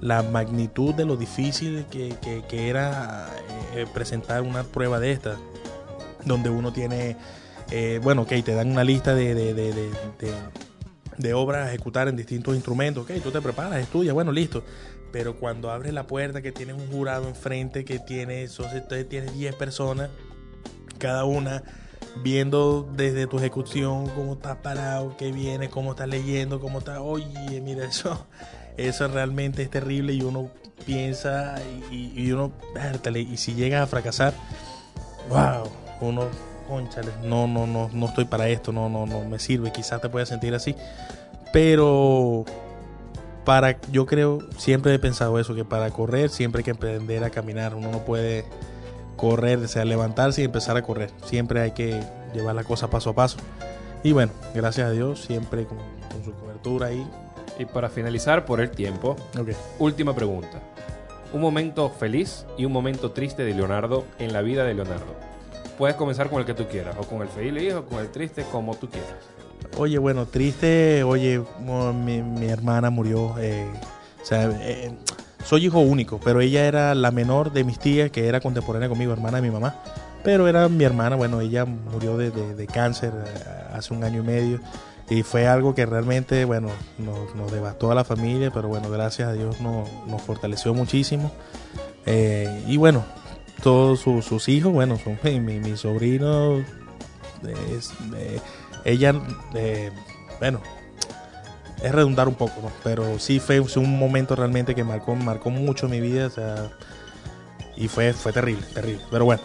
la magnitud de lo difícil que, que- era eh, presentar una prueba de esta, donde uno tiene, eh, bueno, ok, te dan una lista de, de, de, de- obras a ejecutar en distintos instrumentos, ok, tú te preparas, estudias, bueno, listo. Pero cuando abres la puerta, que tienes un jurado enfrente, que tienes, entonces tienes 10 personas, cada una viendo desde tu ejecución cómo estás parado, qué viene, cómo estás leyendo, cómo estás, oye, mira [LAUGHS] eso, eso realmente es terrible y uno piensa y, y uno, y si llegas a fracasar, wow, uno, conchale, no, no, no, no estoy para esto, no, no, no me sirve, quizás te puedas sentir así, pero para, yo creo, siempre he pensado eso, que para correr siempre hay que aprender a caminar, uno no puede correr, o sea, levantarse y empezar a correr, siempre hay que llevar la cosa paso a paso, y bueno, gracias a Dios, siempre con, con su cobertura ahí, Y para finalizar por el tiempo, ok. última pregunta. Un momento feliz y un momento triste de Leonardo en la vida de Leonardo. Puedes comenzar con el que tú quieras, o con el feliz o con el triste, como tú quieras. Oye, bueno, triste, oye, mi, mi hermana murió, eh, o sea, eh, soy hijo único, pero ella era la menor de mis tías, que era contemporánea conmigo, hermana de mi mamá, pero era mi hermana, bueno, ella murió de, cáncer eh, hace un año y medio, y fue algo que realmente, bueno, nos, devastó a la familia, pero bueno, gracias a Dios nos, nos fortaleció muchísimo, Eh, y bueno, todos sus, hijos, bueno, son [LAUGHS] mi, mi, sobrino, es- eh, ella, bueno, es redundar un poco, ¿no? Pero sí fue, fue un momento realmente que marcó, marcó mucho mi vida, o sea, y fue, fue terrible, terrible. Pero bueno,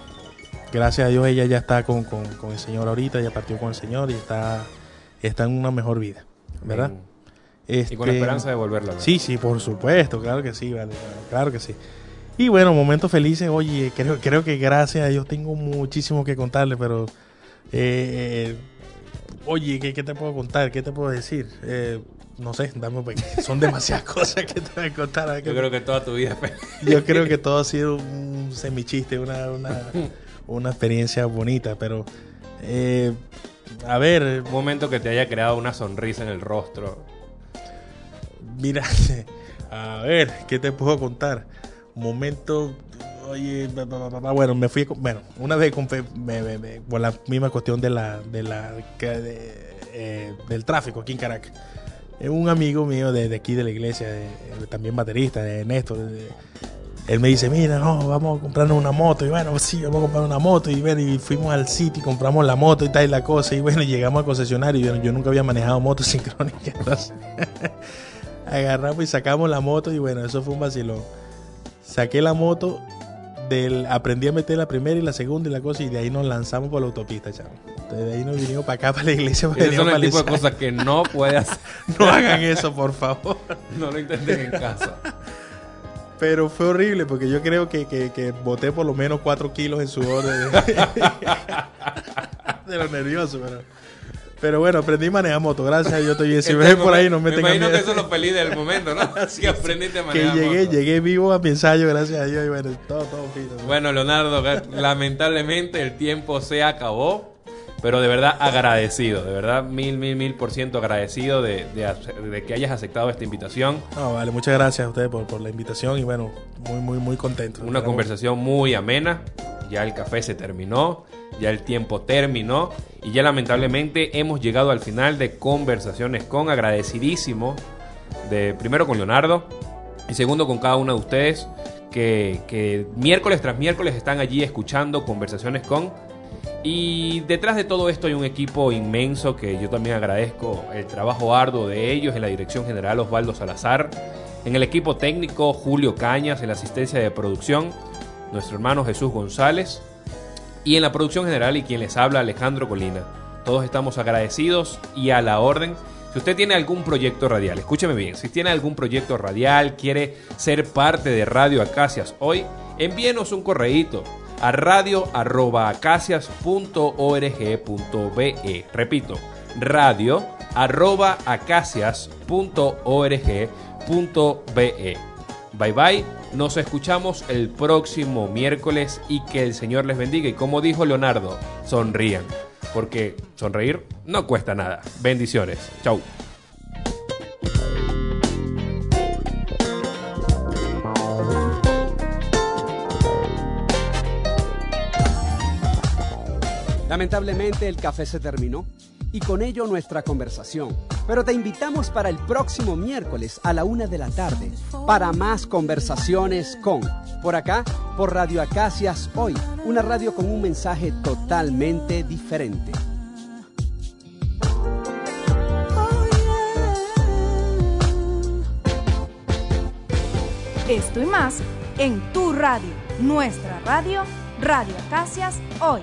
gracias a Dios ella ya está con, con- con el Señor ahorita, ya partió con el Señor y está, está en una mejor vida, ¿verdad? Y con la Este, esperanza de volverla. Sí, sí, por supuesto, claro que sí, vale, claro que sí. Y bueno, momentos felices, oye, creo, creo que gracias a Dios tengo muchísimo que contarle, pero, eh, eh, oye, ¿qué, qué te puedo contar? ¿Qué te puedo decir? Eh, no sé, dame son demasiadas [LAUGHS] cosas que te voy a contar. Yo creo que toda tu vida yo creo que todo ha sido un semichiste, una, una, una experiencia bonita, pero, eh, a ver, un momento que te haya creado una sonrisa en el rostro. Mira, [LAUGHS] a ver, ¿qué te puedo contar? Momento, oye, bueno, me fui, bueno, una vez con, me, me- me- por la misma cuestión de la, de la, de, eh, del tráfico aquí en Caracas. Un amigo mío de, aquí de la iglesia, también baterista, de Néstor, él me dice, mira, no, vamos a comprarnos una moto. Y bueno, sí, vamos a comprar una moto. Y, bueno, y fuimos al sitio y compramos la moto y tal y la cosa. Y bueno, llegamos al concesionario. Y yo, yo nunca había manejado moto [LAUGHS] sincrónica. Entonces, [LAUGHS] agarramos y sacamos la moto. Y bueno, eso fue un vacilón. Saqué la moto, del, aprendí a meter la primera y la segunda y la cosa. Y de ahí nos lanzamos por la autopista, chavo. Entonces, de ahí nos vinimos para acá, para la iglesia. Esos son el tipo de para cosas que no puedes hacer. [LAUGHS] No hagan eso, por favor. [LAUGHS] No lo intenten en casa. Pero fue horrible porque yo creo que, que, que boté por lo menos 4 kilos en sudor de, [LAUGHS] de lo nervioso. Pero, pero bueno, aprendí a manejar moto. Gracias a Dios estoy bien. Si me ven por ahí, no me, me tengan imagino miedo. que eso es lo feliz del momento, ¿no? [LAUGHS] Así que aprendiste a Que manejar llegué, moto. llegué vivo a mi ensayo, gracias a Dios. Y bueno, todo, todo fino. Bueno, Leonardo, lamentablemente el tiempo se acabó, pero de verdad agradecido, de verdad mil, mil, mil por ciento agradecido de, de que hayas aceptado esta invitación. No, vale, muchas gracias a ustedes por, por la invitación y bueno, muy, muy, muy contento. Una Esperamos- conversación muy amena, ya el café se terminó, ya el tiempo terminó y ya lamentablemente hemos llegado al final de conversaciones con agradecidísimo de primero con Leonardo y segundo con cada uno de ustedes que, que miércoles tras miércoles están allí escuchando conversaciones con y detrás de todo esto hay un equipo inmenso que yo también agradezco el trabajo arduo de ellos en la dirección general Osvaldo Salazar, en el equipo técnico Julio Cañas, en la asistencia de producción nuestro hermano Jesús González y en la producción general y quien les habla Alejandro Colina. Todos estamos agradecidos y a la orden. Si usted tiene algún proyecto radial, escúcheme bien, si tiene algún proyecto radial, quiere ser parte de Radio Acacias hoy, envíenos un correíto a radio@acacias.org.be. Repito, radio arroba acacias.org.be. Bye bye, nos escuchamos el próximo miércoles y que el Señor les bendiga. Y como dijo Leonardo, sonrían, porque sonreír no cuesta nada. Bendiciones, chau. Lamentablemente el café se terminó y con ello nuestra conversación. Pero te invitamos para el próximo miércoles a la una de la tarde para más conversaciones con, por acá, por Radio Acacias Hoy, una radio con un mensaje totalmente diferente. Esto y más en tu radio, nuestra radio, Radio Acacias Hoy.